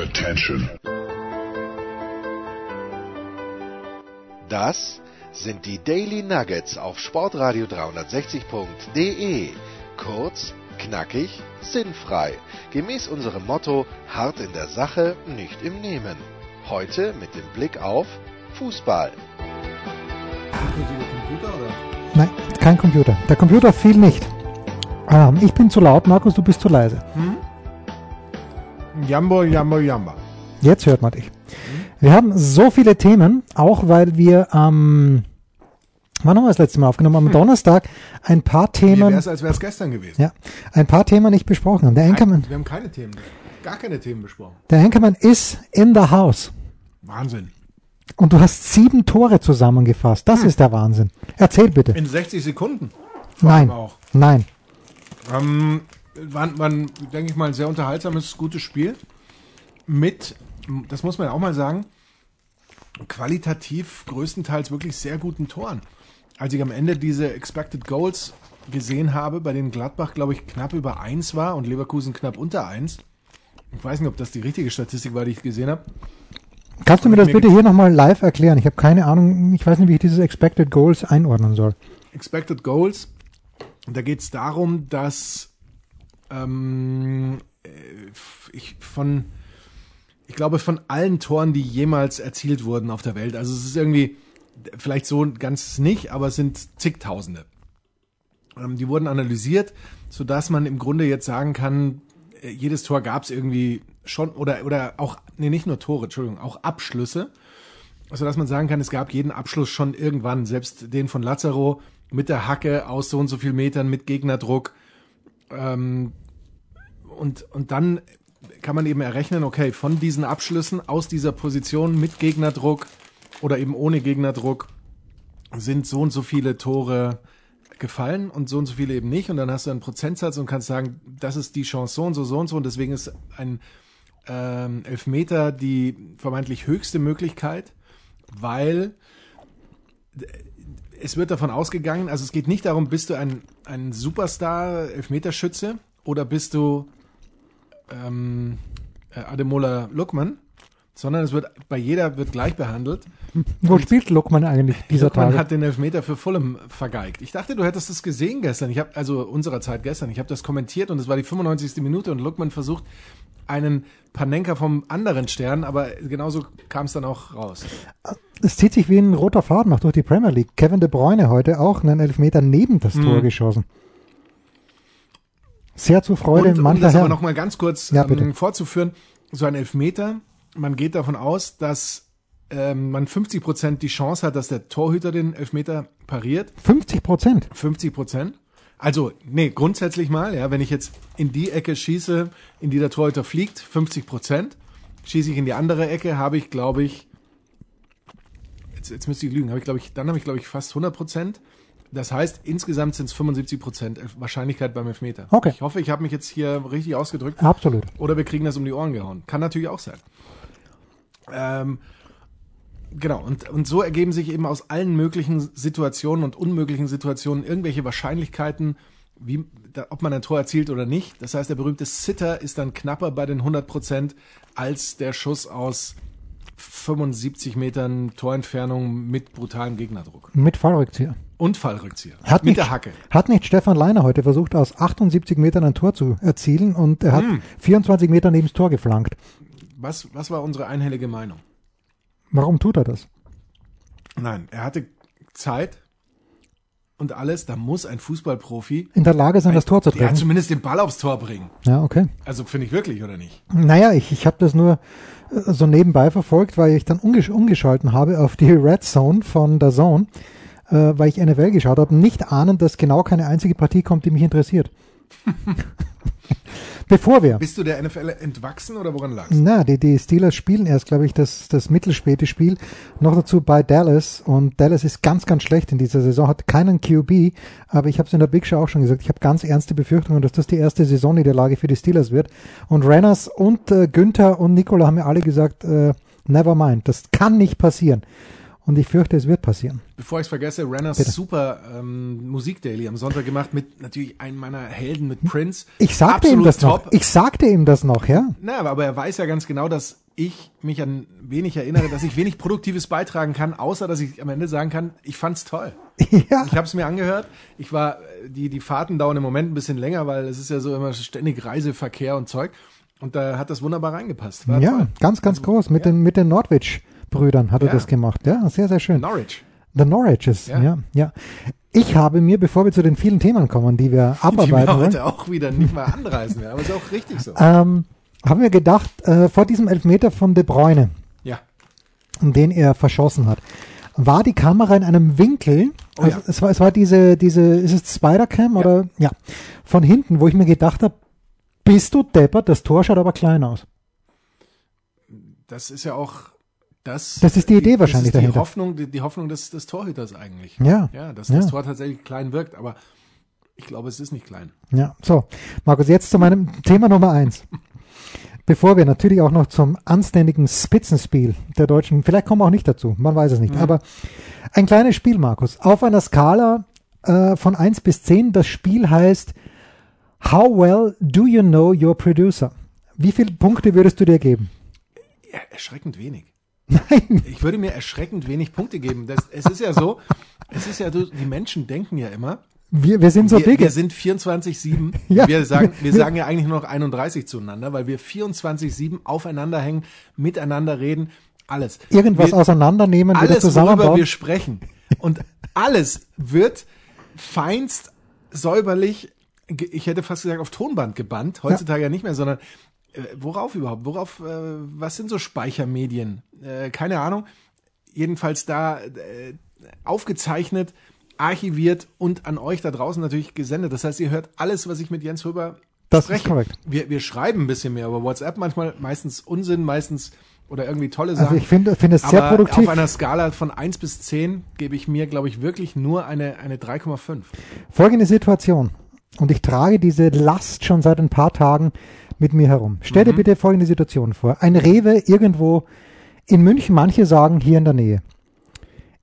Attention. Das sind die Daily Nuggets auf Sportradio 360.de. Kurz, knackig, sinnfrei. Gemäß unserem Motto: hart in der Sache, nicht im Nehmen. Heute mit dem Blick auf Fußball. Nein, kein Computer. Der Computer fiel nicht. Ähm, ich bin zu laut, Markus, du bist zu leise. Jambo, Jambo, Jamba. Jetzt hört man dich. Wir haben so viele Themen, auch weil wir am, wann haben wir das letzte Mal aufgenommen? Am Donnerstag ein paar Mir Themen, wäre es, als wäre es gestern gewesen. ja, ein paar Themen nicht besprochen haben. Der Anchorman, Wir haben keine Themen, gar keine Themen besprochen. der Anchorman ist in the house. Wahnsinn. Und du hast sieben Tore zusammengefasst. Das ist der Wahnsinn. Erzähl bitte. In 60 Sekunden. Nein, nein. Ähm, war, war ein, denke ich mal, ein sehr unterhaltsames, gutes Spiel. Mit, das muss man ja auch mal sagen, qualitativ größtenteils wirklich sehr guten Toren. Als ich am Ende diese Expected Goals gesehen habe, bei denen Gladbach, glaube ich, knapp über 1 war und Leverkusen knapp unter 1. Ich weiß nicht, ob das die richtige Statistik war, die ich gesehen habe. Kannst du mir das mir bitte hier nochmal live erklären? Ich habe keine Ahnung, ich weiß nicht, wie ich dieses Expected Goals einordnen soll. Expected Goals. Da geht es darum, dass ähm, äh, ich von, ich glaube, von allen Toren, die jemals erzielt wurden auf der Welt, also es ist irgendwie, vielleicht so ganz nicht, aber es sind zigtausende. Ähm, die wurden analysiert, sodass man im Grunde jetzt sagen kann, äh, jedes Tor gab es irgendwie schon, oder, oder auch, nee, nicht nur Tore, Entschuldigung, auch Abschlüsse so dass man sagen kann, es gab jeden Abschluss schon irgendwann, selbst den von Lazaro mit der Hacke aus so und so viel Metern mit Gegnerdruck. Ähm, und, und dann kann man eben errechnen, okay, von diesen Abschlüssen aus dieser Position mit Gegnerdruck oder eben ohne Gegnerdruck sind so und so viele Tore gefallen und so und so viele eben nicht. Und dann hast du einen Prozentsatz und kannst sagen, das ist die Chance so und so, so und so. Und deswegen ist ein ähm, Elfmeter die vermeintlich höchste Möglichkeit, weil es wird davon ausgegangen, also es geht nicht darum, bist du ein, ein Superstar, Elfmeterschütze oder bist du ähm, äh, Ademola Lukman, sondern es wird bei jeder wird gleich behandelt. Wo spielt Lokman eigentlich dieser Lukman Tage? hat den Elfmeter für Fulham vergeigt. Ich dachte, du hättest das gesehen gestern. Ich habe also unserer Zeit gestern. Ich habe das kommentiert und es war die 95. Minute und Lukman versucht einen Panenka vom anderen Stern, aber genauso kam es dann auch raus. Es zieht sich wie ein roter Faden noch durch die Premier League. Kevin De Bruyne heute auch einen Elfmeter neben das Mhm. Tor geschossen. Sehr zur Freude und, um mancher das aber Herren. noch mal ganz kurz Ja, ähm, vorzuführen, so ein Elfmeter, man geht davon aus, dass ähm, man 50 Prozent die Chance hat, dass der Torhüter den Elfmeter pariert. 50 Prozent. 50 Prozent. Also, nee, grundsätzlich mal, ja, wenn ich jetzt in die Ecke schieße, in die der Torhüter fliegt, 50 Prozent. Schieße ich in die andere Ecke, habe ich, glaube ich, jetzt, jetzt müsste ich lügen, habe ich, glaube ich, dann habe ich, glaube ich, fast 100 Prozent. Das heißt, insgesamt sind es 75 Prozent Wahrscheinlichkeit beim Elfmeter. Okay. Ich hoffe, ich habe mich jetzt hier richtig ausgedrückt. Absolut. Oder wir kriegen das um die Ohren gehauen. Kann natürlich auch sein. Ähm, genau, und, und so ergeben sich eben aus allen möglichen Situationen und unmöglichen Situationen irgendwelche Wahrscheinlichkeiten, wie, da, ob man ein Tor erzielt oder nicht. Das heißt, der berühmte Sitter ist dann knapper bei den 100 Prozent als der Schuss aus 75 Metern Torentfernung mit brutalem Gegnerdruck. Mit Fallrückzieher. Und Fallrückzieher. Hat mit nicht, der Hacke. Hat nicht Stefan Leiner heute versucht, aus 78 Metern ein Tor zu erzielen und er hat Hm. 24 Meter neben das Tor geflankt. Was, was war unsere einhellige Meinung? Warum tut er das? Nein, er hatte Zeit und alles. Da muss ein Fußballprofi In der Lage sein, das Tor zu ja, treffen. zumindest den Ball aufs Tor bringen. Ja, okay. Also finde ich wirklich, oder nicht? Naja, ich, ich habe das nur äh, so nebenbei verfolgt, weil ich dann umgesch umgeschalten habe auf die Red Zone von der Zone, äh, weil ich NFL geschaut habe, nicht ahnend, dass genau keine einzige Partie kommt, die mich interessiert. Bevor wir, Bist du der NFL entwachsen oder woran lag's? na, die, die Steelers spielen erst, glaube ich, das, das mittelspäte Spiel, noch dazu bei Dallas. Und Dallas ist ganz, ganz schlecht in dieser Saison, hat keinen QB, aber ich habe es in der Big Show auch schon gesagt, ich habe ganz ernste Befürchtungen, dass das die erste Saisonniederlage für die Steelers wird. Und Renners und äh, Günther und Nicola haben mir alle gesagt, äh, never mind, das kann nicht passieren. Und ich fürchte, es wird passieren. Bevor ich es vergesse, Renners Bitte. super ähm, Musikdaily am Sonntag gemacht mit natürlich einem meiner Helden mit Prince. Ich sagte ihm Absolut das top. noch. Ich sagte ihm das noch, ja. Na, aber er weiß ja ganz genau, dass ich mich an wenig erinnere, dass ich wenig Produktives beitragen kann, außer dass ich am Ende sagen kann, ich fand's toll. ja. Ich habe es mir angehört. Ich war äh, die die Fahrten dauern im Moment ein bisschen länger, weil es ist ja so immer ständig Reiseverkehr und Zeug. Und da hat das wunderbar reingepasst. War Ja, toll. ganz, ganz groß. Mit den, mit den Nordwich-Brüdern hat er Ja. das gemacht. Ja, sehr, sehr schön. Norwich. The Norwiches, Ja. ja. ja, Ich habe mir, bevor wir zu den vielen Themen kommen, die wir Die wir abarbeiten heute auch wieder nicht mal anreißen aber ist auch richtig so. ähm, haben wir gedacht, äh, vor diesem Elfmeter von De Bruyne, Ja. den er verschossen hat, war die Kamera in einem Winkel, Oh also ja. es war, es war diese, diese, ist es Spider-Cam oder, ja, von hinten, wo ich mir gedacht habe, bist du deppert, das Tor schaut aber klein aus. Das ist ja auch das. Das ist die Idee wahrscheinlich das ist die dahinter. Hoffnung, die, die Hoffnung des, des Torhüters eigentlich. Ja. Ja, dass Ja. das Tor tatsächlich klein wirkt, aber ich glaube, es ist nicht klein. Ja, so. Markus, jetzt zu meinem Thema Nummer eins. Bevor wir natürlich auch noch zum anständigen Spitzenspiel der Deutschen, vielleicht kommen wir auch nicht dazu, man weiß es nicht, aber ein kleines Spiel, Markus. Auf einer Skala äh, von 1 bis 10, das Spiel heißt How well do you know your producer? Wie viele Punkte würdest du dir geben? Ja, erschreckend wenig. Nein. Ich würde mir erschreckend wenig Punkte geben. Das, es ist ja so, es ist ja so, die Menschen denken ja immer, Wir, wir sind so wir, dicke. wir sind 24-7. Ja. Wir sagen, wir Wir- sagen ja eigentlich nur noch 31 zueinander, weil wir 24-7 aufeinander hängen, miteinander reden, alles. Irgendwas wir, auseinandernehmen, alles, worüber wir sprechen. Und alles wird feinst säuberlich, ich hätte fast gesagt, auf Tonband gebannt, heutzutage ja, nicht mehr, sondern worauf überhaupt? Worauf, äh, was sind so Speichermedien? Äh, keine Ahnung. Jedenfalls da äh, aufgezeichnet, archiviert und an euch da draußen natürlich gesendet. Das heißt, ihr hört alles, was ich mit Jens Röber Das ist spreche. korrekt. Wir, wir schreiben ein bisschen mehr über WhatsApp, manchmal meistens Unsinn, meistens oder irgendwie tolle Also Sachen. ich finde finde es sehr produktiv. auf einer Skala von 1 bis 10 gebe ich mir, glaube ich, wirklich nur eine, eine 3,5. Folgende Situation. Und ich trage diese Last schon seit ein paar Tagen mit mir herum. Stell dir bitte folgende Situation vor. Ein Rewe irgendwo in München, manche sagen hier in der Nähe.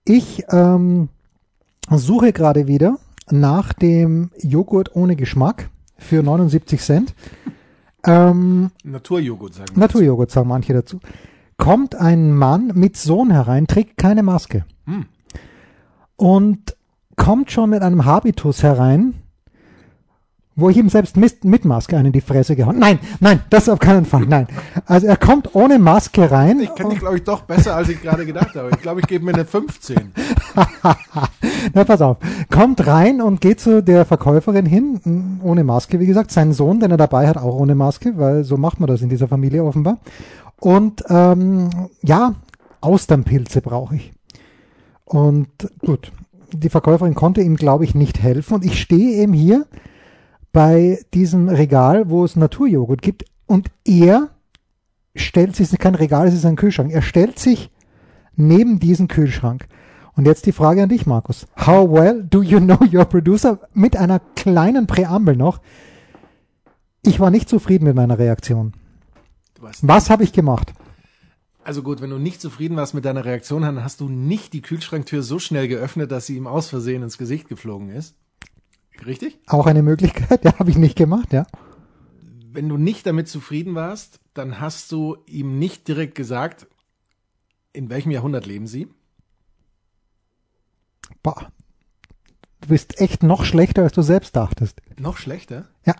Ich ähm, suche gerade wieder nach dem Joghurt ohne Geschmack für 79 Cent. Ähm, Naturjoghurt, sagen wir. Naturjoghurt sagen manche dazu. Kommt ein Mann mit Sohn herein, trägt keine Maske. Hm. Und kommt schon mit einem Habitus herein, wo ich ihm selbst mit, mit Maske einen in die Fresse gehauen. Nein, nein, das auf keinen Fall, nein. Also er kommt ohne Maske rein. Ich kenne dich, glaube ich, doch besser, als ich gerade gedacht habe. Ich glaube, ich gebe mir eine 15. Na, pass auf. Kommt rein und geht zu der Verkäuferin hin, ohne Maske, wie gesagt. Sein Sohn, den er dabei hat, auch ohne Maske, weil so macht man das in dieser Familie offenbar. Und ähm, ja, Austernpilze brauche ich. Und gut, die Verkäuferin konnte ihm, glaube ich, nicht helfen. Und ich stehe eben hier bei diesem Regal, wo es Naturjoghurt gibt. Und er stellt sich, es ist kein Regal, es ist ein Kühlschrank. Er stellt sich neben diesen Kühlschrank. Und jetzt die Frage an dich, Markus. How well do you know your producer? Mit einer kleinen Präambel noch. Ich war nicht zufrieden mit meiner Reaktion. Was habe ich gemacht? also gut, wenn du nicht zufrieden warst mit deiner Reaktion, dann hast du nicht die Kühlschranktür so schnell geöffnet, dass sie ihm aus Versehen ins Gesicht geflogen ist. Richtig? Auch eine Möglichkeit, ja, habe ich nicht gemacht, ja. Wenn du nicht damit zufrieden warst, dann hast du ihm nicht direkt gesagt, in welchem Jahrhundert leben sie. Boah. Du bist echt noch schlechter, als du selbst dachtest. Noch schlechter? Ja.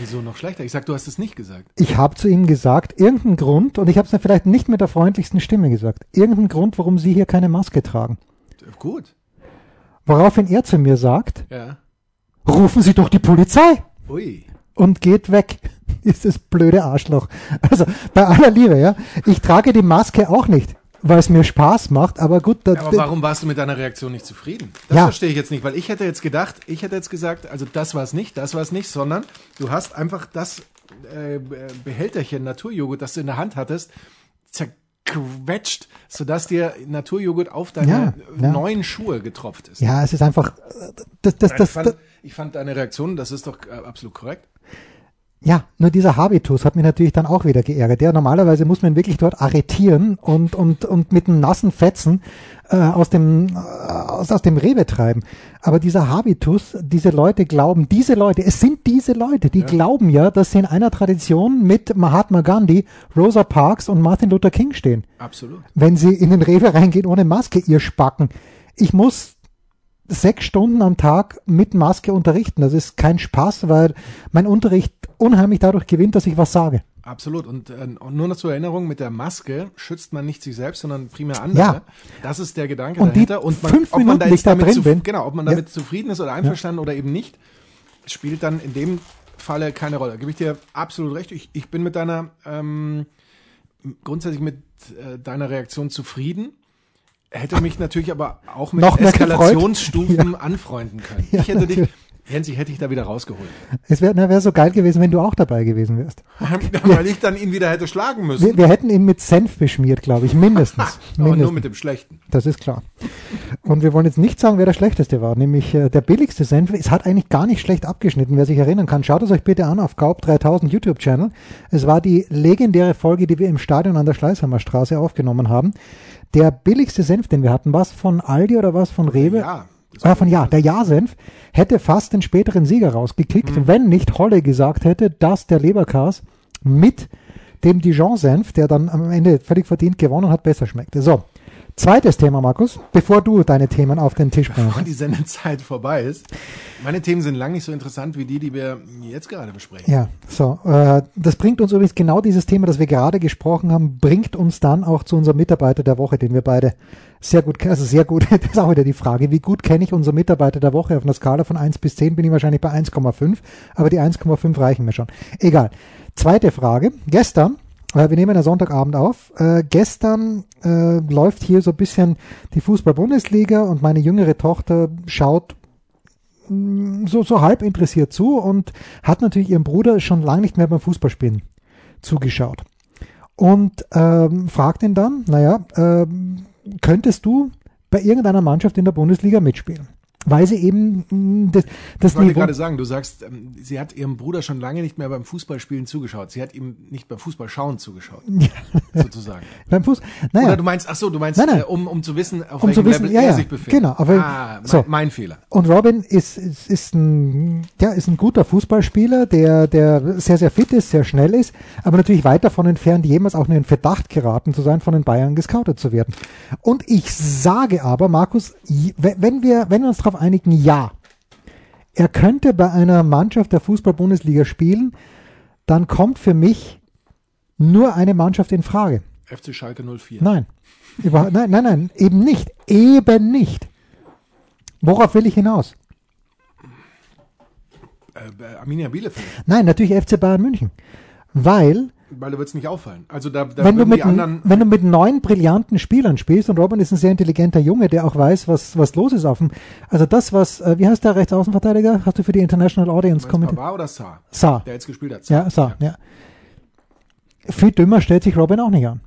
Wieso noch schlechter? Ich sag, du hast es nicht gesagt. Ich habe zu ihm gesagt, irgendein Grund, und ich habe es mir vielleicht nicht mit der freundlichsten Stimme gesagt, irgendein Grund, warum Sie hier keine Maske tragen. Gut. Woraufhin er zu mir sagt, Ja. Rufen Sie doch die Polizei Ui. und geht weg. Ist das blöde Arschloch. Also bei aller Liebe, ja. Ich trage die Maske auch nicht, weil es mir Spaß macht, aber gut, das, Aber warum warst du mit deiner Reaktion nicht zufrieden? Das Ja. verstehe ich jetzt nicht, weil ich hätte jetzt gedacht, ich hätte jetzt gesagt, also das war es nicht, das war es nicht, sondern du hast einfach das äh, Behälterchen Naturjoghurt, das du in der Hand hattest, zerquetscht, sodass dir Naturjoghurt auf deine Ja, ja. neuen Schuhe getropft ist. ja, es ist einfach, das, das, Nein, das, ich, fand, deine Reaktion, das ist doch äh, absolut korrekt. Ja, nur dieser Habitus hat mich natürlich dann auch wieder geärgert. Ja, normalerweise muss man wirklich dort arretieren und, und, und mit einem nassen Fetzen äh, aus dem äh, aus, aus dem Rewe treiben. Aber dieser Habitus, diese Leute glauben, diese Leute, es sind diese Leute, die ja. glauben ja, dass sie in einer Tradition mit Mahatma Gandhi, Rosa Parks und Martin Luther King stehen. Absolut. Wenn sie in den Rewe reingehen ohne Maske, ihr Spacken. Ich muss sechs Stunden am Tag mit Maske unterrichten. Das ist kein Spaß, weil mein Unterricht unheimlich dadurch gewinnt, dass ich was sage. Absolut. Und, äh, nur noch zur Erinnerung, mit der Maske schützt man nicht sich selbst, sondern primär andere. Ja. Das ist der Gedanke und dahinter. und man, fünf ob man da jetzt da damit, zu, genau, ob man damit ja. zufrieden ist oder einverstanden ja. oder eben nicht, spielt dann in dem Falle keine Rolle. Da gebe ich dir absolut recht. Ich, ich bin mit deiner ähm, grundsätzlich mit äh, deiner Reaktion zufrieden. Hätte mich natürlich aber auch mit Noch Eskalationsstufen ja. anfreunden können. ich hätte dich, Jens, ich hätte dich da wieder rausgeholt. Es wäre wär so geil gewesen, wenn du auch dabei gewesen wärst. Weil ich dann ihn wieder hätte schlagen müssen. Wir, wir hätten ihn mit Senf beschmiert, glaube ich, mindestens. Aber mindestens. nur mit dem Schlechten. Das ist klar. Und wir wollen jetzt nicht sagen, wer der Schlechteste war, nämlich äh, der billigste Senf. Es hat eigentlich gar nicht schlecht abgeschnitten, wer sich erinnern kann. Schaut es euch bitte an auf Gaub 3000 YouTube-Channel. Es war die legendäre Folge, die wir im Stadion an der Schleißheimer Straße aufgenommen haben. Der billigste Senf, den wir hatten, was von Aldi oder was von Rewe? Ja. Ah, von Ja, der Ja-Senf hätte fast den späteren Sieger rausgekickt, mhm. wenn nicht Holle gesagt hätte, dass der Leberkas mit dem Dijon-Senf, der dann am Ende völlig verdient gewonnen hat, besser schmeckte. So, Zweites Thema, Markus, bevor du deine Themen auf den Tisch bringst. Bevor die Sendezeit vorbei ist. Meine Themen sind lang nicht so interessant wie die, die wir jetzt gerade besprechen. Ja, so. Äh, das bringt uns übrigens genau dieses Thema, das wir gerade gesprochen haben, bringt uns dann auch zu unserem Mitarbeiter der Woche, den wir beide sehr gut kennen. Also sehr gut, das ist auch wieder die Frage, wie gut kenne ich unseren Mitarbeiter der Woche? Auf einer Skala von 1 bis 10 bin ich wahrscheinlich bei 1,5, aber die 1,5 reichen mir schon. Egal. Zweite Frage. Gestern wir nehmen ja Sonntagabend auf. Äh, gestern äh, läuft hier so ein bisschen die Fußball-Bundesliga und meine jüngere Tochter schaut mm, so, so halb interessiert zu und hat natürlich ihrem Bruder schon lange nicht mehr beim Fußballspielen zugeschaut. Und ähm, fragt ihn dann, naja, ähm, könntest du bei irgendeiner Mannschaft in der Bundesliga mitspielen? Weil sie eben mm, das, das Ich wollte gerade sagen, du sagst, ähm, sie hat ihrem Bruder schon lange nicht mehr beim Fußballspielen zugeschaut. Sie hat ihm nicht beim Fußballschauen zugeschaut, sozusagen. beim Fuß, naja. Oder du meinst, ach so, du meinst, nein, nein. Äh, um, um zu wissen, auf um welchem wissen, Level ja, er sich befindet. Genau, aber ah, so. mein, mein Fehler. Und Robin ist, ist, ist ein, ja, ist ein guter Fußballspieler, der, der sehr, sehr fit ist, sehr schnell ist, aber natürlich weit davon entfernt, jemals auch nur in Verdacht geraten zu sein, von den Bayern gescoutet zu werden. Und ich sage aber, Markus, wenn wir, wenn wir uns darauf einigen, ja, er könnte bei einer Mannschaft der Fußball-Bundesliga spielen, dann kommt für mich nur eine Mannschaft in Frage. FC Schalke 04. Nein. Über, nein, nein, nein, eben nicht. Eben nicht. Worauf will ich hinaus? Äh, Arminia Bielefeld. Nein, natürlich FC Bayern München. Weil weil da wird es nicht auffallen. Also da, da wenn, du mit, wenn du mit neun brillanten Spielern spielst und Robin ist ein sehr intelligenter Junge, der auch weiß, was, was los ist auf dem. Also das, was, äh, wie heißt der Rechtsaußenverteidiger? Hast du für die International Audience kommentiert? War oder Saar? Saar. Der jetzt gespielt hat. Saar. Ja, Saar, ja. ja. Viel dümmer stellt sich Robin auch nicht an.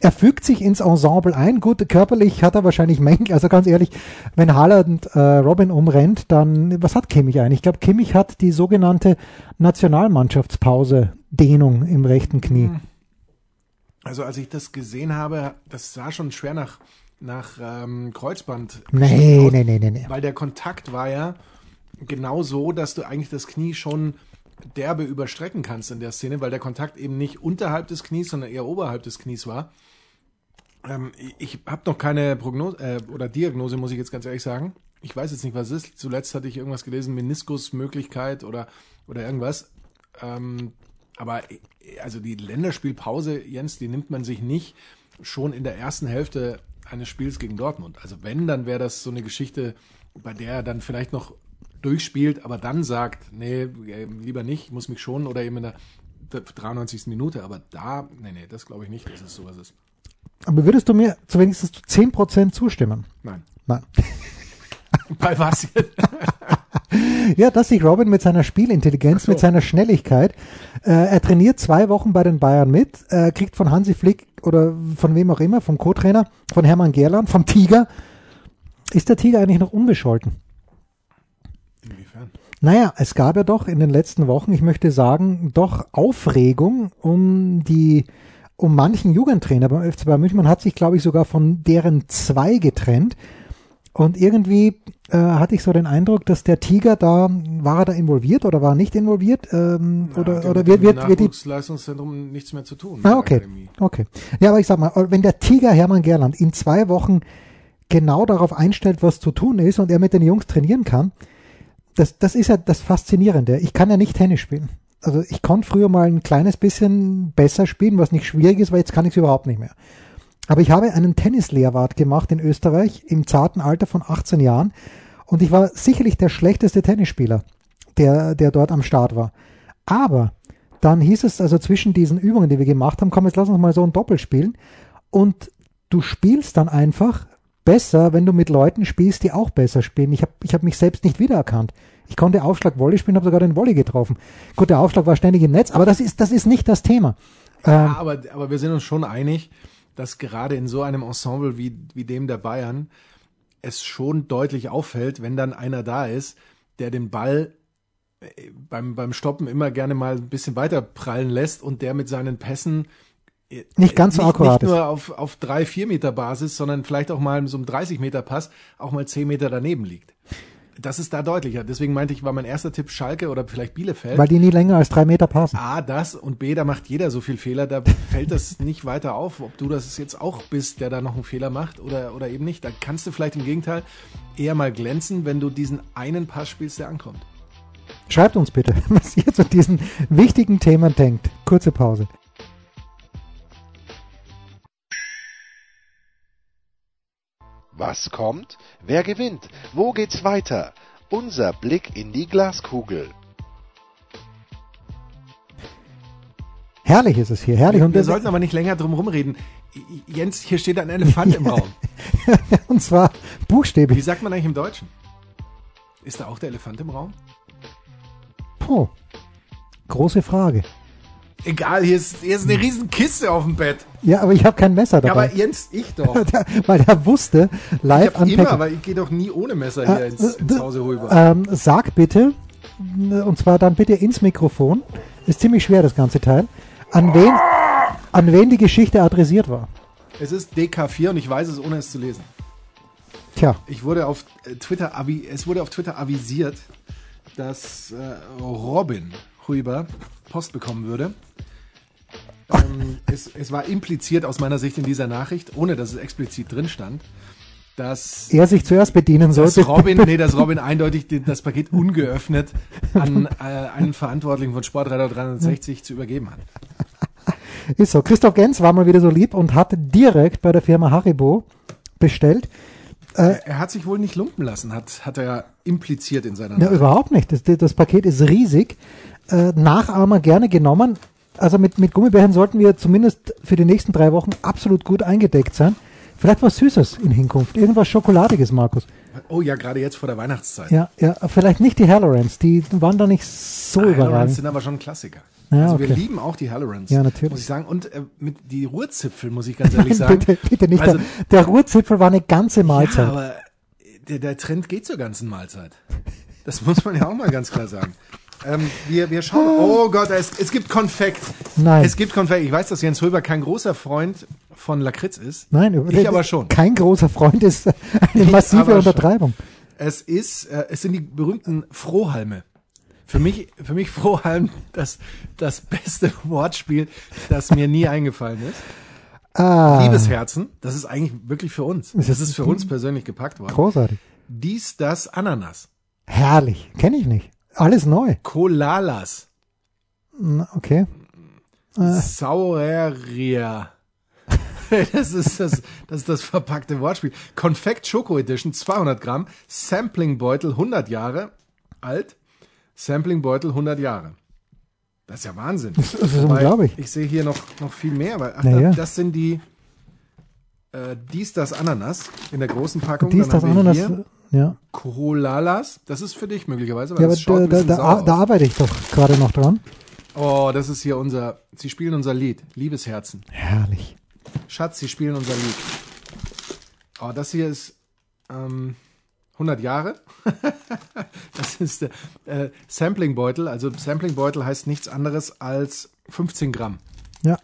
Er fügt sich ins Ensemble ein. Gut, körperlich hat er wahrscheinlich Mängel. Also ganz ehrlich, wenn Haaland äh, Robin umrennt, dann was hat Kimmich eigentlich? Ich glaube, Kimmich hat die sogenannte Nationalmannschaftspause Dehnung im rechten Knie. Hm. Also als ich das gesehen habe, das sah schon schwer nach, nach ähm, Kreuzband. Nee, aus, nee, nee, nee, nee. Weil der Kontakt war ja genau so, dass du eigentlich das Knie schon derbe überstrecken kannst in der Szene, weil der Kontakt eben nicht unterhalb des Knies, sondern eher oberhalb des Knies war. Ähm, ich habe noch keine Prognose äh, oder Diagnose, muss ich jetzt ganz ehrlich sagen. Ich weiß jetzt nicht, was es ist. Zuletzt hatte ich irgendwas gelesen, Meniskusmöglichkeit oder, oder irgendwas. Ähm, aber also die Länderspielpause, Jens, die nimmt man sich nicht schon in der ersten Hälfte eines Spiels gegen Dortmund. Also wenn, dann wäre das so eine Geschichte, bei der er dann vielleicht noch durchspielt, aber dann sagt, nee, lieber nicht, ich muss mich schonen oder eben in der 93. Minute. Aber da, nee, nee, das glaube ich nicht, dass es sowas ist. Aber würdest du mir zu wenigstens zu 10% zustimmen? Nein. Nein. Bei was ja, dass sich Robin mit seiner Spielintelligenz, so. mit seiner Schnelligkeit, äh, er trainiert zwei Wochen bei den Bayern mit, äh, kriegt von Hansi Flick oder von wem auch immer, vom Co-Trainer, von Hermann Gerland, vom Tiger. Ist der Tiger eigentlich noch unbescholten? Inwiefern? Naja, es gab ja doch in den letzten Wochen, ich möchte sagen, doch Aufregung um die um manchen Jugendtrainer beim FC Bayern München. Man hat sich, glaube ich, sogar von deren zwei getrennt. Und irgendwie äh, hatte ich so den Eindruck, dass der Tiger da, war er da involviert oder war nicht involviert? Ähm, Ja, oder oder mit wird, dem wird, wird die Nachwuchsleistungszentrum nichts mehr zu tun. Ah, okay. Okay. Ja, aber ich sag mal, wenn der Tiger Hermann Gerland in zwei Wochen genau darauf einstellt, was zu tun ist und er mit den Jungs trainieren kann, das, das ist ja das Faszinierende. Ich kann ja nicht Tennis spielen. Also ich konnte früher mal ein kleines bisschen besser spielen, was nicht schwierig ist, weil jetzt kann ich es überhaupt nicht mehr. Aber ich habe einen Tennislehrwart gemacht in Österreich im zarten Alter von 18 Jahren und ich war sicherlich der schlechteste Tennisspieler, der, der dort am Start war. Aber dann hieß es also zwischen diesen Übungen, die wir gemacht haben, komm, jetzt lass uns mal so ein Doppel spielen. Und du spielst dann einfach besser, wenn du mit Leuten spielst, die auch besser spielen. Ich habe ich hab mich selbst nicht wiedererkannt. Ich konnte Aufschlag Volley spielen, habe sogar den Volley getroffen. Gut, der Aufschlag war ständig im Netz, aber das ist, das ist nicht das Thema. Ja, aber, aber wir sind uns schon einig, dass gerade in so einem Ensemble wie, wie dem der Bayern es schon deutlich auffällt, wenn dann einer da ist, der den Ball äh, beim, beim Stoppen immer gerne mal ein bisschen weiter prallen lässt und der mit seinen Pässen äh, Nicht ganz so nicht, akkurat Nicht nur auf, auf drei, vier Meter Basis, sondern vielleicht auch mal so einem 30 Meter Pass auch mal zehn Meter daneben liegt. Das ist da deutlicher. Deswegen meinte ich, war mein erster Tipp Schalke oder vielleicht Bielefeld. Weil die nie länger als drei Meter passen. A, das und B, da macht jeder so viel Fehler, da fällt das nicht weiter auf, ob du das jetzt auch bist, der da noch einen Fehler macht oder, oder eben nicht. Da kannst du vielleicht im Gegenteil eher mal glänzen, wenn du diesen einen Pass spielst, der ankommt. Schreibt uns bitte, was ihr zu diesen wichtigen Themen denkt. Kurze Pause. Was kommt? Wer gewinnt? Wo geht's weiter? Unser Blick in die Glaskugel. Herrlich ist es hier, herrlich. Und, Wir das- sollten aber nicht länger drum rumreden. Jens, hier steht ein Elefant im Raum. und zwar Wie buchstäblich. sagt man eigentlich im Deutschen? Ist da auch der Elefant im Raum? Puh. Große Frage. Egal, hier ist, hier ist eine riesen Kiste auf dem Bett. Ja, aber ich habe kein Messer Ja, aber dabei. Jens, ich doch. Der- weil er wusste, Ich live hab immer, aber ich gehe doch nie ohne Messer hier Äh, ins, ins äh, Hause rüber. Ähm, sag bitte, und zwar dann bitte ins Mikrofon, ist ziemlich schwer das ganze Teil, an wen, an wen die Geschichte adressiert war. Es ist DK4 und ich weiß es, ohne es zu lesen. Tja, Ich wurde auf äh, Twitter, es wurde auf Twitter avisiert, dass äh, Robin Huber Post bekommen würde. Ähm, es, es war impliziert aus meiner Sicht in dieser Nachricht, ohne dass es explizit drin stand, dass, er sich zuerst bedienen dass sollte. Robin, nee, dass Robin eindeutig das Paket ungeöffnet an äh, einen Verantwortlichen von Sportradar 360 zu übergeben hat. Ist so. Christoph Gens war mal wieder so lieb und hat direkt bei der Firma Haribo bestellt. Er hat sich wohl nicht lumpen lassen, hat, hat er impliziert in seiner Ja, überhaupt nicht. Das, das Paket ist riesig. Äh, Nachahmer gerne genommen. Also mit, mit Gummibärchen sollten wir zumindest für die nächsten drei Wochen absolut gut eingedeckt sein. Vielleicht was Süßes in Hinkunft. Irgendwas Schokoladiges, Markus. Oh ja, gerade jetzt vor der Weihnachtszeit. Ja, ja, vielleicht nicht die Hallorans. Die waren da nicht so Halorans überragend. sind aber schon ein Klassiker. Ja, also wir okay. lieben auch die Halorans. Ja, natürlich. Muss ich sagen. Und äh, mit die Ruhrzipfel, muss ich ganz ehrlich sagen. bitte, bitte nicht. Also, der, der Ruhrzipfel war eine ganze ja, Mahlzeit. aber der, der Trend geht zur ganzen Mahlzeit. Das muss man ja auch mal ganz klar sagen. Ähm, wir, wir schauen. Oh Gott, es, es gibt Konfekt. Nein. Es gibt Konfekt. Ich weiß, dass Jens Röber kein großer Freund von Lakritz ist. Nein, ich aber schon. Kein großer Freund ist eine massive schon. Untertreibung. Es ist, äh, es sind die berühmten Frohhalme. Für mich, für mich Frohhalm das, das beste Wortspiel, das mir nie eingefallen ist. Ah, Liebesherzen, das ist eigentlich wirklich für uns. Ist Das das- ist für uns persönlich gepackt worden. großartig. Dies, das, Ananas. Herrlich. Kenne ich nicht. Alles neu. Kolalas. Okay. Saureria. Das ist das, das ist das verpackte Wortspiel. Konfekt Schoko Edition 200 Gramm. Samplingbeutel 100 Jahre alt. Samplingbeutel 100 Jahre. Das ist ja Wahnsinn. Das ist unglaublich. Ich sehe hier noch, noch viel mehr. Aber ach, Naja. da, das sind die äh, dies, das Ananas in der großen Packung. Dies, das, Ananas. hier Ja, Kolalas. Das ist für dich möglicherweise, weil ja aber das schaut da, da, da, da arbeite ich doch gerade noch dran. Oh, das ist hier unser, Sie spielen unser Lied. Liebesherzen. Herrlich. Schatz, Sie spielen unser Lied. Oh, das hier ist ähm, 100 Jahre. das ist der äh, Samplingbeutel. Also Samplingbeutel heißt nichts anderes als 15 Gramm. Ja.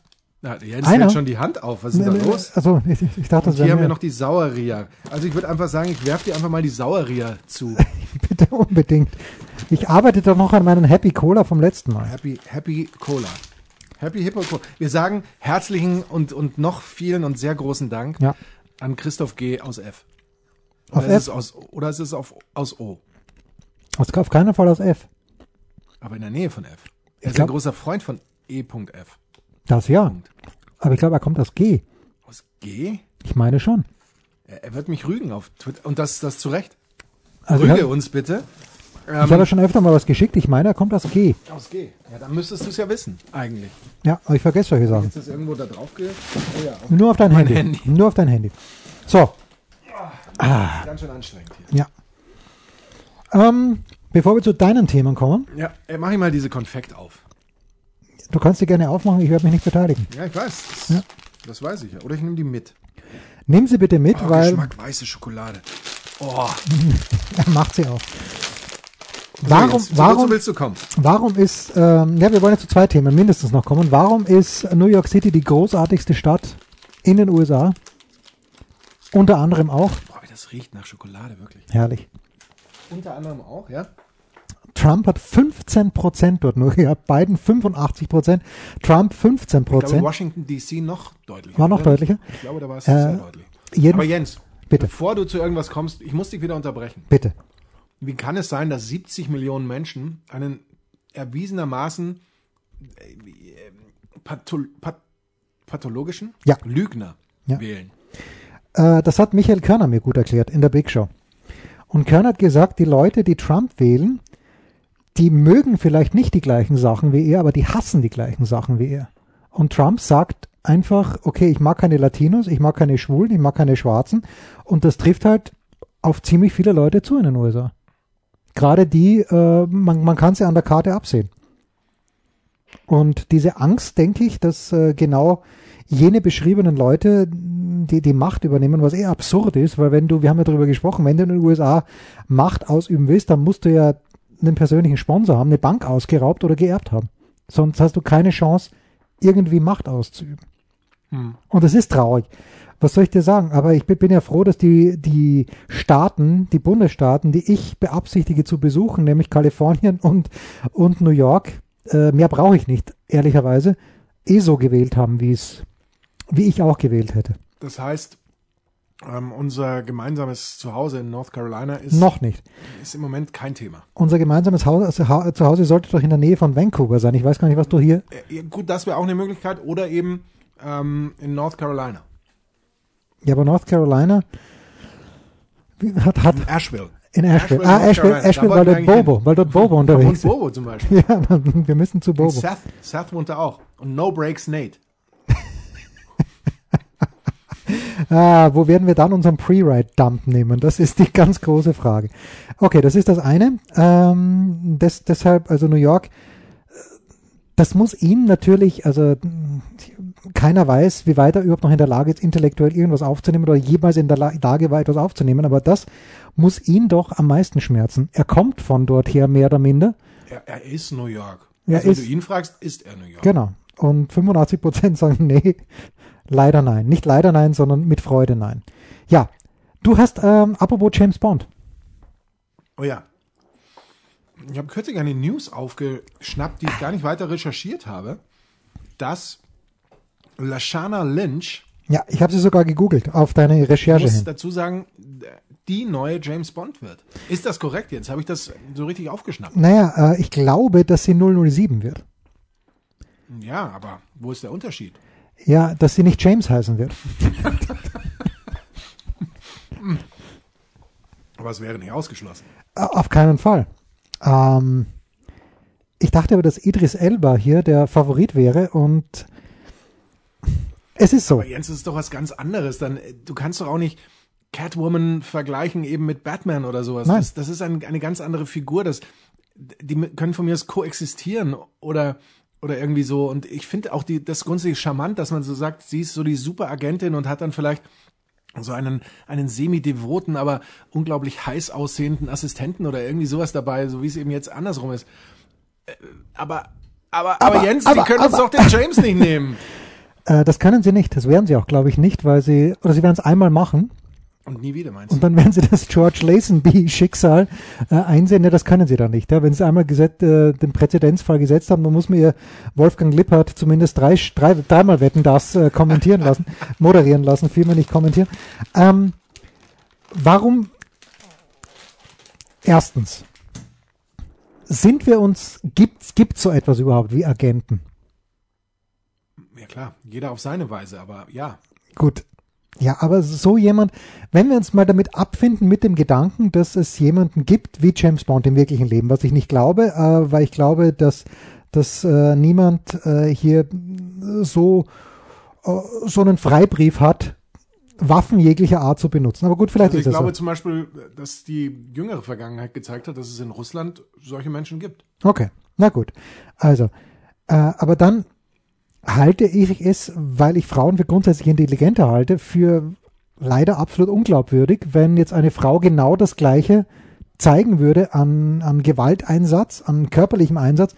Na, Jens Einer? hält schon die Hand auf. Was ist denn da los? Also, ich, ich dachte, das hier haben wir noch die Sauerrier. Also ich würde einfach sagen, ich werfe dir einfach mal die Sauerrier zu. bitte unbedingt. Ich arbeite doch noch an meinen Happy Cola vom letzten Mal. Happy, Happy Cola. Happy Hippo Cola. Wir sagen herzlichen und, und noch vielen und sehr großen Dank Ja. an Christoph G. aus F. Auf Oder F? ist es aus, oder ist es auf, aus O? Aus, auf keinen Fall aus F. Aber in der Nähe von F. Er ist glaub- ein großer Freund von E.F. Das ja. Aber ich glaube, er kommt aus G. Aus G? Ich meine schon. Er, er wird mich rügen auf Twitter. Und das, das zu Recht. Also Rüge habe uns bitte. ich habe schon öfter mal was geschickt. Ich meine, er kommt aus G. Aus G. Ja, dann müsstest du es ja wissen, eigentlich. Ja, aber ich vergesse solche Sachen. Jetzt ist irgendwo da drauf ge... Oh ja, auf Nur auf dein Handy. Handy. Nur auf dein Handy. So, ganz schön anstrengend hier. ja. Ähm, bevor wir zu deinen Themen kommen, Ja, mach ich mal diese Konfekt auf. Du kannst sie gerne aufmachen, ich werde mich nicht beteiligen. Ja, ich weiß. Das, Ja. das weiß ich ja. Oder ich nehme die mit. Nimm sie bitte mit, Oh, weil Geschmack weiße Schokolade. Oh, er macht sie auch. so, Warum, jetzt, warum, willst du kommen? warum ist, ähm, ja, wir wollen ja zu zwei Themen mindestens noch kommen. Warum ist New York City die großartigste Stadt in den USA? Unter anderem auch, Boah, das riecht nach Schokolade, wirklich. herrlich. Unter anderem auch, ja? Trump hat 15 Prozent dort nur gehabt, Biden 85 Prozent, Trump 15 Ich glaube, Prozent. Washington D.C. noch deutlicher. War noch oder? deutlicher? Ich glaube, da war es Äh, sehr deutlich. Aber Jens, Bitte. bevor du zu irgendwas kommst, ich muss dich wieder unterbrechen. Bitte. Wie kann es sein, dass 70 Millionen Menschen einen erwiesenermaßen äh, pathol path pathologischen Ja. Lügner Ja. wählen? Äh, das hat Michael Körner mir gut erklärt in der Big Show. Und Körner hat gesagt, die Leute, die Trump wählen, die mögen vielleicht nicht die gleichen Sachen wie er, aber die hassen die gleichen Sachen wie er. Und Trump sagt einfach, okay, ich mag keine Latinos, ich mag keine Schwulen, ich mag keine Schwarzen. Und das trifft halt auf ziemlich viele Leute zu in den USA. Gerade die, äh, man, man kann sie an der Karte absehen. Und diese Angst, denke ich, dass äh, genau jene beschriebenen Leute die die Macht übernehmen, was eher absurd ist, weil wenn du, wir haben ja darüber gesprochen, wenn du in den USA Macht ausüben willst, dann musst du ja einen persönlichen Sponsor haben, eine Bank ausgeraubt oder geerbt haben. Sonst hast du keine Chance, irgendwie Macht auszuüben. Und das ist traurig. Was soll ich dir sagen? Aber ich bin, bin ja froh, dass die, die Staaten, die Bundesstaaten, die ich beabsichtige zu besuchen, nämlich Kalifornien und, und New York, äh, mehr brauche ich nicht, ehrlicherweise, eh so gewählt haben, wie es, wie ich auch gewählt hätte. Das heißt, ähm, unser gemeinsames Zuhause in North Carolina ist, Noch nicht. ist im Moment kein Thema. Unser gemeinsames Haus, also Ha- Zuhause sollte doch in der Nähe von Vancouver sein. Ich weiß gar nicht, was du hier. Äh, gut, das wäre auch eine Möglichkeit. Oder eben ähm, in North Carolina. Ja, aber North Carolina hat, hat In Asheville. in Asheville. Asheville, ah, Asheville. Asheville, weil dort Bobo, weil dort Bobo Und unterwegs ist. Bobo zum Beispiel. Ja, wir müssen zu Und Bobo. Seth, Seth wohnt da auch. Und No Breaks Nate. Ah, wo werden wir dann unseren Pre-Ride-Dump nehmen? Das ist die ganz große Frage. Okay, das ist das eine. Ähm, des, deshalb, also New York, das muss ihn natürlich, also keiner weiß, wie weit er überhaupt noch in der Lage ist, intellektuell irgendwas aufzunehmen oder jemals in der La- Lage war, etwas aufzunehmen, aber das muss ihn doch am meisten schmerzen. Er kommt von dort her, mehr oder minder. Er, er ist New York. Er also, wenn ist- du ihn fragst, ist er New York. Genau. Und 85 Prozent sagen, nee, leider nein. Nicht leider nein, sondern mit Freude nein. Ja, du hast, ähm, apropos James Bond. Oh ja. Ich habe kürzlich eine News aufgeschnappt, die ich gar nicht weiter recherchiert habe, dass Lashana Lynch, Ja, ich habe sie sogar gegoogelt auf deine ich Recherche muss hin. dazu sagen, die neue James Bond wird. Ist das korrekt jetzt? Habe ich das so richtig aufgeschnappt? Naja, äh, ich glaube, dass sie 007 wird. Ja, aber wo ist der Unterschied? Ja, dass sie nicht James heißen wird. Aber es wäre nicht ausgeschlossen. Äh, Auf keinen Fall. Ähm, ich dachte aber, dass Idris Elba hier der Favorit wäre und es ist so. Aber Jens, das ist doch was ganz anderes. Dann, äh, du kannst doch auch nicht Catwoman vergleichen eben mit Batman oder sowas. Nein. Das, das ist ein, eine ganz andere Figur. Das, die können von mir aus koexistieren oder, oder irgendwie so. Und ich finde auch die, das grundsätzlich charmant, dass man so sagt, sie ist so die Superagentin und hat dann vielleicht so einen, einen semi-devoten, aber unglaublich heiß aussehenden Assistenten oder irgendwie sowas dabei, so wie es eben jetzt andersrum ist. Äh, Aber, aber, aber, Aber- Jens, aber- die können uns aber- doch den James nicht nehmen. Äh, das können sie nicht. Das werden sie auch, glaube ich, nicht, weil sie, oder sie werden es einmal machen. Und nie wieder, meinst du? Und dann werden sie das George Lazenby-Schicksal äh, einsehen. Ja, das können sie dann nicht. Ja? Wenn sie einmal geset, äh, den Präzedenzfall gesetzt haben, dann muss man ihr Wolfgang Lippert zumindest drei, drei, dreimal wetten, das äh, kommentieren lassen, moderieren lassen, vielmehr nicht kommentieren. Ähm, warum? Erstens, sind wir uns, gibt gibt so etwas überhaupt wie Agenten? Ja klar, jeder auf seine Weise, aber ja. Gut. Ja, aber so jemand, wenn wir uns mal damit abfinden mit dem Gedanken, dass es jemanden gibt wie James Bond im wirklichen Leben, was ich nicht glaube, äh, weil ich glaube, dass, dass äh, niemand äh, hier so, äh, so einen Freibrief hat, Waffen jeglicher Art zu benutzen. Aber gut, vielleicht Also ist ich es glaube so. zum Beispiel, dass die jüngere Vergangenheit gezeigt hat, dass es in Russland solche Menschen gibt. Okay, na gut. Also, äh, aber dann halte ich es, weil ich Frauen für grundsätzlich intelligenter halte, für leider absolut unglaubwürdig, wenn jetzt eine Frau genau das Gleiche zeigen würde an, an Gewalteinsatz, an körperlichem Einsatz,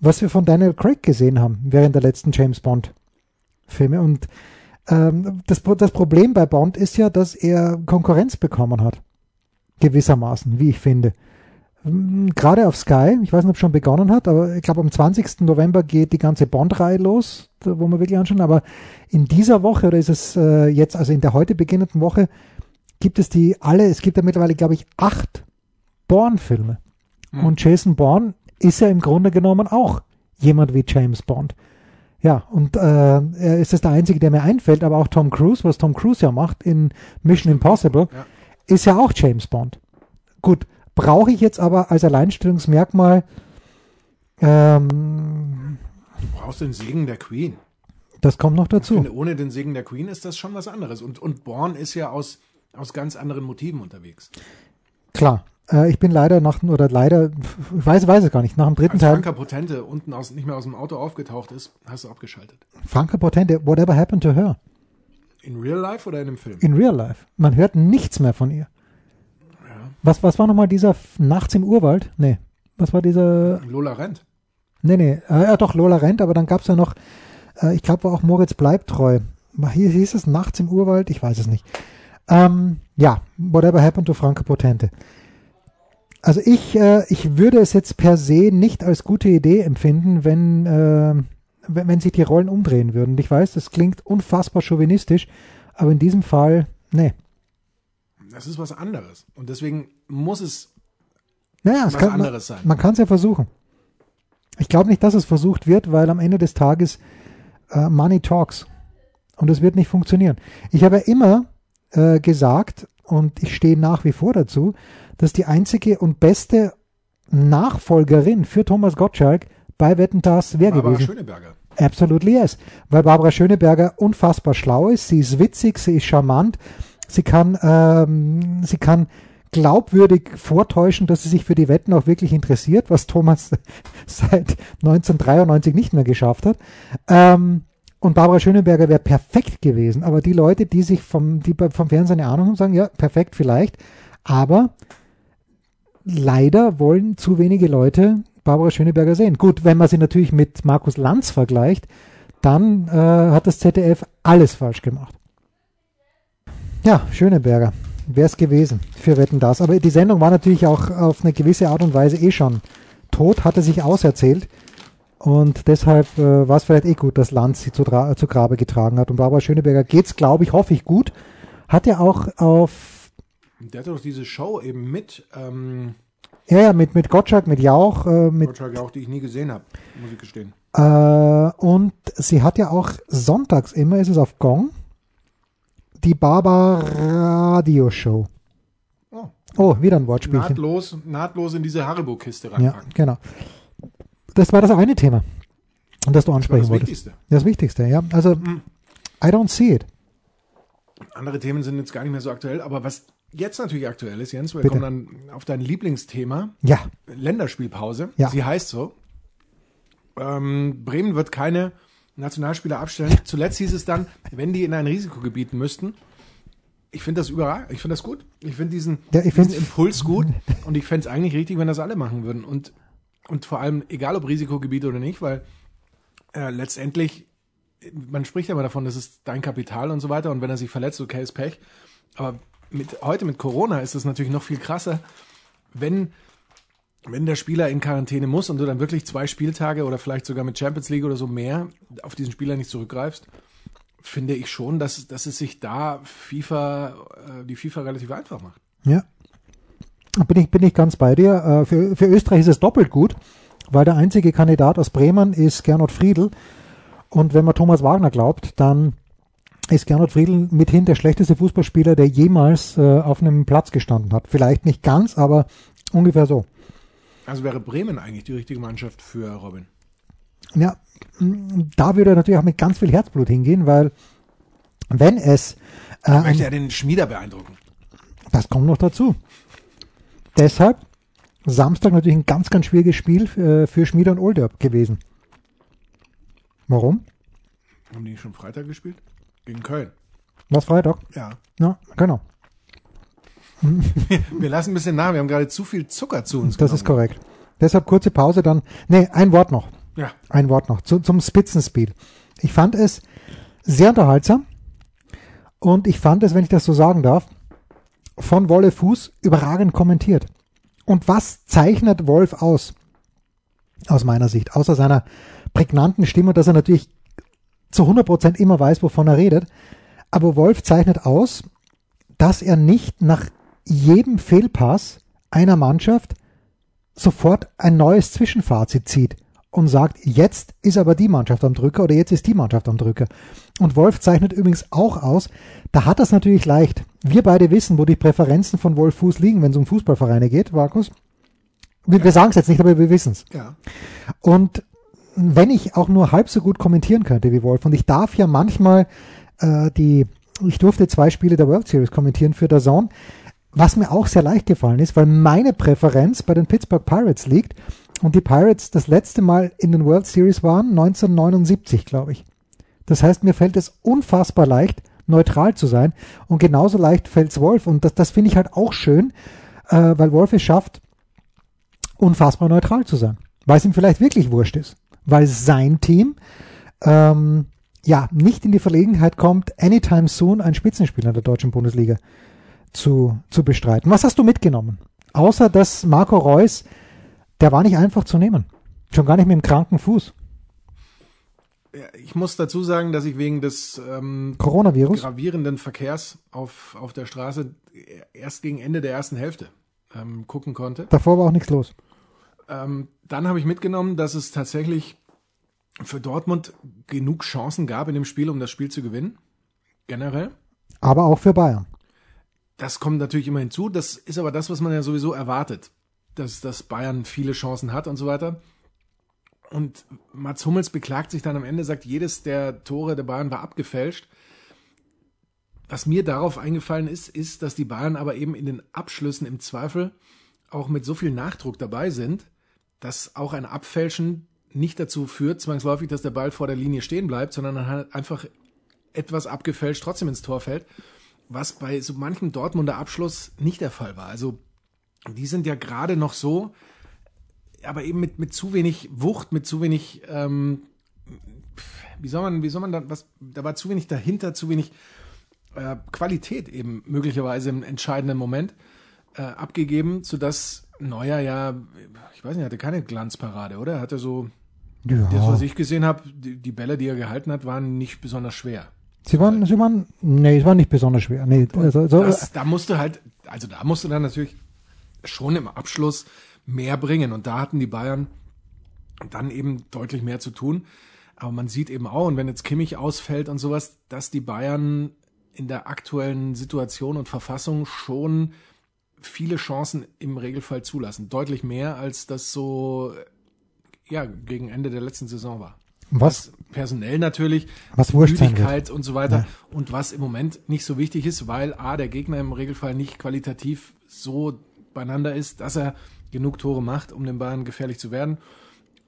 was wir von Daniel Craig gesehen haben während der letzten James Bond Filme. Und ähm, das, das Problem bei Bond ist ja, dass er Konkurrenz bekommen hat. Gewissermaßen, wie ich finde. Ähm, Gerade auf Sky, ich weiß nicht, ob es schon begonnen hat, aber ich glaube am 20. November geht die ganze Bond-Reihe los, wo wir wirklich anschauen. Aber in dieser Woche, oder ist es äh, jetzt, also in der heute beginnenden Woche, gibt es die alle, es gibt ja mittlerweile, glaube ich, acht Bourne-Filme. Hm. Und Jason Bourne ist ja im Grunde genommen auch jemand wie James Bond. Ja, und äh, er ist das der Einzige, der mir einfällt, aber auch Tom Cruise, was Tom Cruise ja macht in Mission Impossible, Ja. ist ja auch James Bond. Gut, brauche ich jetzt aber als Alleinstellungsmerkmal, ähm, Du brauchst den Segen der Queen. das kommt noch Ich dazu. finde, ohne den Segen der Queen ist das schon was anderes. Und, und Born ist ja aus, aus ganz anderen Motiven unterwegs. Klar, äh, ich bin leider nach, oder leider, ich weiß, weiß es gar nicht, nach dem dritten Als Teil, Franka Potente unten aus, nicht mehr aus dem Auto aufgetaucht ist, hast du abgeschaltet. Franka Potente, whatever happened to her? In real life oder in dem Film? In real life. Man hört nichts mehr von ihr. Was, was war nochmal dieser Nachts im Urwald? Nee. Was war dieser, Lola Rent. nee, nee, äh, ja doch, Lola rennt, aber dann gab's ja noch, äh, ich glaube, war auch Moritz bleibt treu. Hier hieß es Nachts im Urwald, ich weiß es nicht. Ähm, ja, whatever happened to Franka Potente. Also ich, äh, ich würde es jetzt per se nicht als gute Idee empfinden, wenn, äh, wenn, wenn sich die Rollen umdrehen würden. Ich weiß, das klingt unfassbar chauvinistisch, aber in diesem Fall, nee. Das ist was anderes. Und deswegen muss es Naja, es was kann, anderes sein. man, kann es ja versuchen. Ich glaube nicht, dass es versucht wird, weil am Ende des Tages äh, Money talks. Und es wird nicht funktionieren. Ich habe ja immer äh, gesagt, und ich stehe nach wie vor dazu, dass die einzige und beste Nachfolgerin für Thomas Gottschalk bei Wetten das wäre Barbara gewesen. Schöneberger. Absolutely yes. Weil Barbara Schöneberger unfassbar schlau ist, sie ist witzig, sie ist charmant, sie kann, ähm, sie kann glaubwürdig vortäuschen, dass sie sich für die Wetten auch wirklich interessiert, was Thomas seit 1993 nicht mehr geschafft hat. Ähm, und Barbara Schöneberger wäre perfekt gewesen. Aber die Leute, die sich vom, die vom Fernsehen eine Ahnung haben, sagen, ja, perfekt vielleicht. Aber leider wollen zu wenige Leute Barbara Schöneberger sehen. Gut, wenn man sie natürlich mit Markus Lanz vergleicht, dann äh, hat das ZDF alles falsch gemacht. Ja, Schöneberger wäre es gewesen für Wetten das. Aber die Sendung war natürlich auch auf eine gewisse Art und Weise eh schon tot, hatte sich auserzählt. Und deshalb äh, war es vielleicht eh gut, dass Lanz sie zu, zu Grabe getragen hat. Und Barbara Schöneberger geht's, glaube ich, hoffe ich gut. Hat ja auch auf, Der hat doch diese Show eben mit, ähm, ja, ja, mit, mit Gottschalk, mit Jauch, äh, mit Gottschalk auch, die ich nie gesehen habe, muss ich gestehen. Äh, und sie hat ja auch sonntags immer, ist es auf Gong, die Barbara Radio Show. Oh, Oh, wieder ein Wortspielchen. nahtlos, nahtlos in diese Haribo-Kiste Ja, reinpacken. genau. Das war das eine Thema, das du ansprechen das wolltest. Wichtigste. Das Wichtigste, ja. Also, I don't see it. Andere Themen sind jetzt gar nicht mehr so aktuell, aber was jetzt natürlich aktuell ist, Jens, wir Bitte. kommen dann auf dein Lieblingsthema, Ja, Länderspielpause. Ja. Sie heißt so. Ähm, Bremen wird keine Nationalspieler abstellen. Zuletzt hieß es dann, wenn die in ein Risikogebiet müssten. Ich finde das überall. Ich finde das gut. Ich finde diesen, Ja, ich diesen Impuls gut. Und ich fände es eigentlich richtig, wenn das alle machen würden. Und, und vor allem, egal ob Risikogebiet oder nicht, weil äh, letztendlich man spricht ja immer davon, das ist dein Kapital und so weiter. Und wenn er sich verletzt, okay, ist Pech. Aber mit, heute mit Corona ist es natürlich noch viel krasser, wenn, wenn der Spieler in Quarantäne muss und du dann wirklich zwei Spieltage oder vielleicht sogar mit Champions League oder so mehr auf diesen Spieler nicht zurückgreifst, finde ich schon, dass, dass es sich da FIFA, äh, die FIFA relativ einfach macht. Ja. Bin ich, bin ich ganz bei dir. Äh, für, für Österreich ist es doppelt gut, weil der einzige Kandidat aus Bremen ist Gernot Friedl. Und wenn man Thomas Wagner glaubt, dann ist Gernot Friedl mithin der schlechteste Fußballspieler, der jemals äh, auf einem Platz gestanden hat. Vielleicht nicht ganz, aber ungefähr so. Also wäre Bremen eigentlich die richtige Mannschaft für Robin? Ja, da würde er natürlich auch mit ganz viel Herzblut hingehen, weil wenn es... Äh, ich möchte ja den Schmieder beeindrucken. Das kommt noch dazu. Deshalb Samstag natürlich ein ganz, ganz schwieriges Spiel für, für Schmieder und Olderb gewesen. Warum? Haben die schon Freitag gespielt? Gegen Köln. Was Freitag? Ja. Ja, genau. wir lassen ein bisschen nach, wir haben gerade zu viel Zucker zu uns. Das genommen. ist korrekt. Deshalb kurze Pause, dann. Nee, ein Wort noch. Ja. Ein Wort noch zu, zum Spitzenspiel. Ich fand es sehr unterhaltsam und ich fand es, wenn ich das so sagen darf, von Wolle Fuß überragend kommentiert. Und was zeichnet Wolf aus? Aus meiner Sicht, außer seiner prägnanten Stimme, dass er natürlich zu 100% immer weiß, wovon er redet. Aber Wolf zeichnet aus, dass er nicht nach jedem Fehlpass einer Mannschaft sofort ein neues Zwischenfazit zieht und sagt, jetzt ist aber die Mannschaft am Drücker oder jetzt ist die Mannschaft am Drücker. Und Wolf zeichnet übrigens auch aus, da hat das natürlich leicht. Wir beide wissen, wo die Präferenzen von Wolf Fuß liegen, wenn es um Fußballvereine geht, Markus. Wir, ja. wir sagen es jetzt nicht, aber wir wissen es. Ja. Und wenn ich auch nur halb so gut kommentieren könnte wie Wolf, und ich darf ja manchmal äh, die, ich durfte zwei Spiele der World Series kommentieren für der Zone, was mir auch sehr leicht gefallen ist, weil meine Präferenz bei den Pittsburgh Pirates liegt und die Pirates das letzte Mal in den World Series waren 1979, glaube ich. Das heißt, mir fällt es unfassbar leicht, neutral zu sein und genauso leicht fällt es Wolf und das, das finde ich halt auch schön, äh, weil Wolf es schafft, unfassbar neutral zu sein, weil es ihm vielleicht wirklich wurscht ist weil sein Team ähm, ja nicht in die Verlegenheit kommt, anytime soon ein Spitzenspiel in der deutschen Bundesliga zu, zu bestreiten. Was hast du mitgenommen? Außer dass Marco Reus, der war nicht einfach zu nehmen. Schon gar nicht mit dem kranken Fuß. Ich muss dazu sagen, dass ich wegen des ähm, Coronavirus gravierenden Verkehrs auf, auf der Straße erst gegen Ende der ersten Hälfte ähm, gucken konnte. Davor war auch nichts los. Ähm, dann habe ich mitgenommen, dass es tatsächlich für Dortmund genug Chancen gab in dem Spiel, um das Spiel zu gewinnen. Generell. Aber auch für Bayern. Das kommt natürlich immer hinzu. Das ist aber das, was man ja sowieso erwartet. Dass, dass Bayern viele Chancen hat und so weiter. Und Mats Hummels beklagt sich dann am Ende, sagt, jedes der Tore der Bayern war abgefälscht. Was mir darauf eingefallen ist, ist, dass die Bayern aber eben in den Abschlüssen im Zweifel auch mit so viel Nachdruck dabei sind, dass auch ein Abfälschen nicht dazu führt, zwangsläufig, dass der Ball vor der Linie stehen bleibt, sondern halt einfach etwas abgefälscht trotzdem ins Tor fällt, was bei so manchem Dortmunder Abschluss nicht der Fall war. Also die sind ja gerade noch so, aber eben mit, mit zu wenig Wucht, mit zu wenig, ähm, wie soll man, wie soll man da, was, da war zu wenig dahinter, zu wenig äh, Qualität eben möglicherweise im entscheidenden Moment äh, abgegeben, sodass Neuer ja, ich weiß nicht, hatte keine Glanzparade, oder? Er hatte so, ja. das, was ich gesehen habe, die, die, Bälle, die er gehalten hat, waren nicht besonders schwer. Sie waren, sie waren, nee, es war nicht besonders schwer. Nee, also, so, das, da musste halt, also da musste dann natürlich schon im Abschluss mehr bringen und da hatten die Bayern dann eben deutlich mehr zu tun. Aber man sieht eben auch, und wenn jetzt Kimmich ausfällt und sowas, dass die Bayern in der aktuellen Situation und Verfassung schon viele Chancen im Regelfall zulassen. Deutlich mehr, als das so ja, gegen Ende der letzten Saison war. Was? personell natürlich, was Müdigkeit und so weiter. Ja. Und was im Moment nicht so wichtig ist, weil A, der Gegner im Regelfall nicht qualitativ so beieinander ist, dass er genug Tore macht, um den Bayern gefährlich zu werden.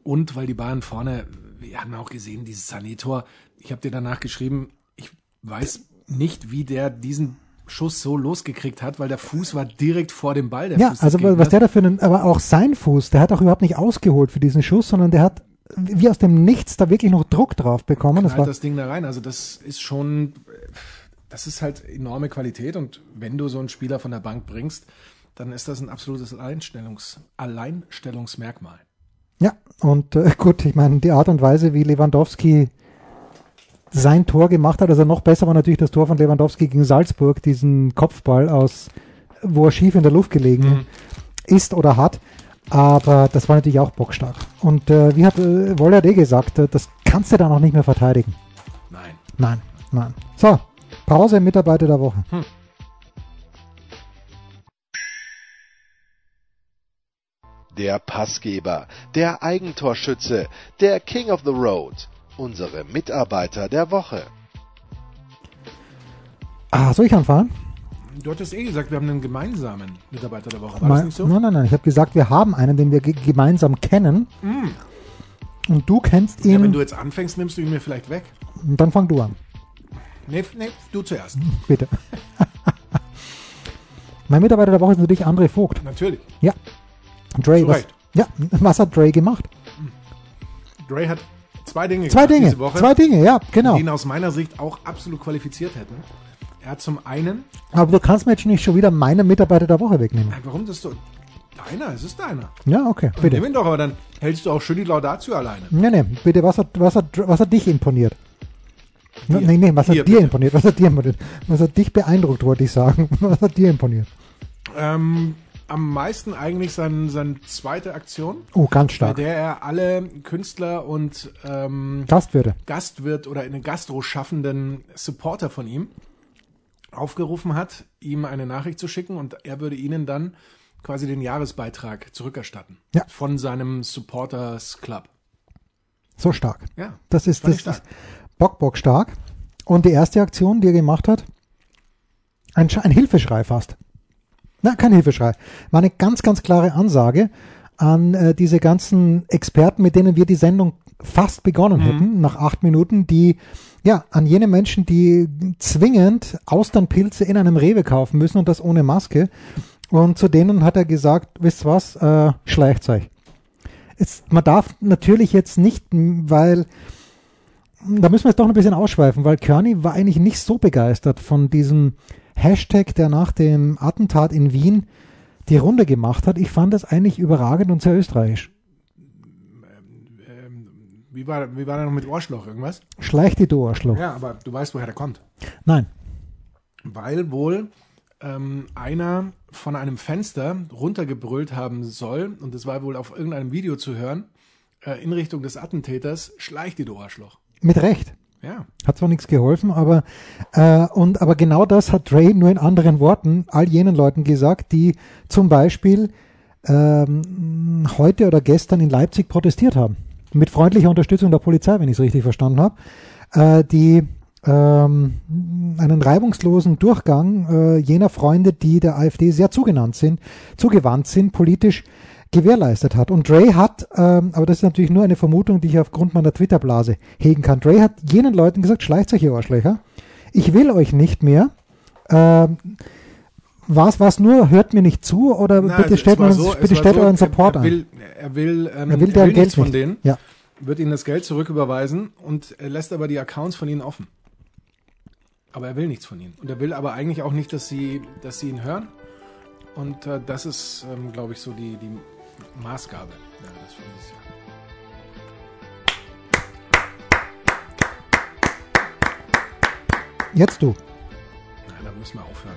Und weil die Bayern vorne, wir haben auch gesehen, dieses Sanetor, ich habe dir danach geschrieben, ich weiß nicht, wie der diesen Schuss so losgekriegt hat, weil der Fuß war direkt vor dem Ball. ja, Fuß also was der dafür, aber auch sein Fuß, der hat auch überhaupt nicht ausgeholt für diesen Schuss, sondern der hat wie aus dem Nichts da wirklich noch Druck drauf bekommen. Das, war das Ding da rein. Also das ist schon, das ist halt enorme Qualität und wenn du so einen Spieler von der Bank bringst, dann ist das ein absolutes Alleinstellungs Alleinstellungsmerkmal. Ja, und äh, gut, ich meine, die Art und Weise, wie Lewandowski sein Tor gemacht hat, also noch besser war natürlich das Tor von Lewandowski gegen Salzburg, diesen Kopfball aus, wo er schief in der Luft gelegen mhm. ist oder hat. Aber das war natürlich auch bockstark. Und äh, wie hat äh, Wolle hat eh gesagt, äh, das kannst du dann auch nicht mehr verteidigen. Nein. Nein, nein. So, Pause, Mitarbeiter der Woche. Hm. Der Passgeber, der Eigentorschütze, der King of the Road, unsere Mitarbeiter der Woche. Ah, soll ich anfangen? Du hattest eh gesagt, wir haben einen gemeinsamen Mitarbeiter der Woche. War mein, das nicht so? Nein, nein, nein. Ich habe gesagt, wir haben einen, den wir gemeinsam kennen. Mm. Und du kennst ihn. Ja, wenn du jetzt anfängst, nimmst du ihn mir vielleicht weg. Und dann fang du an. Nee, nee, du zuerst. Bitte. mein Mitarbeiter der Woche ist natürlich André Vogt. Natürlich. Ja. Dre, was, ja, was hat Dre gemacht? Dre hat zwei Dinge zwei Dinge, diese Woche. Zwei Dinge, ja, genau. Die ihn aus meiner Sicht auch absolut qualifiziert hätten. Er hat zum einen. Aber du kannst mir jetzt nicht schon wieder meinen Mitarbeiter der Woche wegnehmen. Nein, warum das so? Deiner, es ist deiner. Ja, okay, bitte. Nimm ihn doch, aber dann hältst du auch schön die Laudatio alleine. Nee, nee, bitte, was hat, was hat, was hat dich imponiert? Dir. Nee, nee, was hat dir bitte. imponiert? Was hat dir imponiert? Was hat dich beeindruckt, wollte ich sagen. Was hat dir imponiert? Ähm, am meisten eigentlich seine, seine zweite Aktion. Oh, ganz stark. Bei der er alle Künstler und ähm, Gastwirte. Gastwirt oder in den Gastro schaffenden Supporter von ihm aufgerufen hat, ihm eine Nachricht zu schicken und er würde ihnen dann quasi den Jahresbeitrag zurückerstatten. Ja. Von seinem Supporters Club. So stark. Ja. Das ist, das ist Bock, Bock stark. Und die erste Aktion, die er gemacht hat, ein, ein Hilfeschrei fast. Na, kein Hilfeschrei. War eine ganz, ganz klare Ansage an äh, diese ganzen Experten, mit denen wir die Sendung fast begonnen mhm. hätten, nach acht Minuten, die ja, an jene Menschen, die zwingend Austernpilze in einem Rewe kaufen müssen und das ohne Maske. Und zu denen hat er gesagt, wisst was, äh, schleicht euch. Jetzt, man darf natürlich jetzt nicht, weil da müssen wir jetzt doch ein bisschen ausschweifen, weil Kearney war eigentlich nicht so begeistert von diesem Hashtag, der nach dem Attentat in Wien die Runde gemacht hat. Ich fand das eigentlich überragend und sehr österreichisch. Wie war, wie war der noch mit Ohrschloch? Irgendwas? Schleicht die Ohrschloch. Ja, aber du weißt, woher der kommt. Nein. Weil wohl ähm, einer von einem Fenster runtergebrüllt haben soll, und das war wohl auf irgendeinem Video zu hören, äh, in Richtung des Attentäters, schleicht die Ohrschloch. Mit Recht. Ja. Hat zwar nichts geholfen, aber äh, und aber genau das hat Dre nur in anderen Worten all jenen Leuten gesagt, die zum Beispiel ähm, heute oder gestern in Leipzig protestiert haben mit freundlicher Unterstützung der Polizei, wenn ich es richtig verstanden habe, äh, die ähm, einen reibungslosen Durchgang äh, jener Freunde, die der AfD sehr zugenannt sind, zugewandt sind, politisch gewährleistet hat. Und Dre hat, ähm, aber das ist natürlich nur eine Vermutung, die ich aufgrund meiner Twitter-Blase hegen kann. Dre hat jenen Leuten gesagt, schleicht euch ihr Arschlöcher. Ich will euch nicht mehr. Ähm, was, was nur, hört mir nicht zu oder Na, bitte stellt, man, so, bitte stellt so, euren Support er will, er will, ähm, er will, er will nichts von denen, ja. wird ihnen das Geld zurücküberweisen und lässt aber die Accounts von ihnen offen. Aber er will nichts von ihnen. Und er will aber eigentlich auch nicht, dass sie, dass sie ihn hören. Und äh, das ist, ähm, glaube ich, so die, die Maßgabe. Ja, das finde ich ja. Jetzt du. Na, da müssen wir aufhören.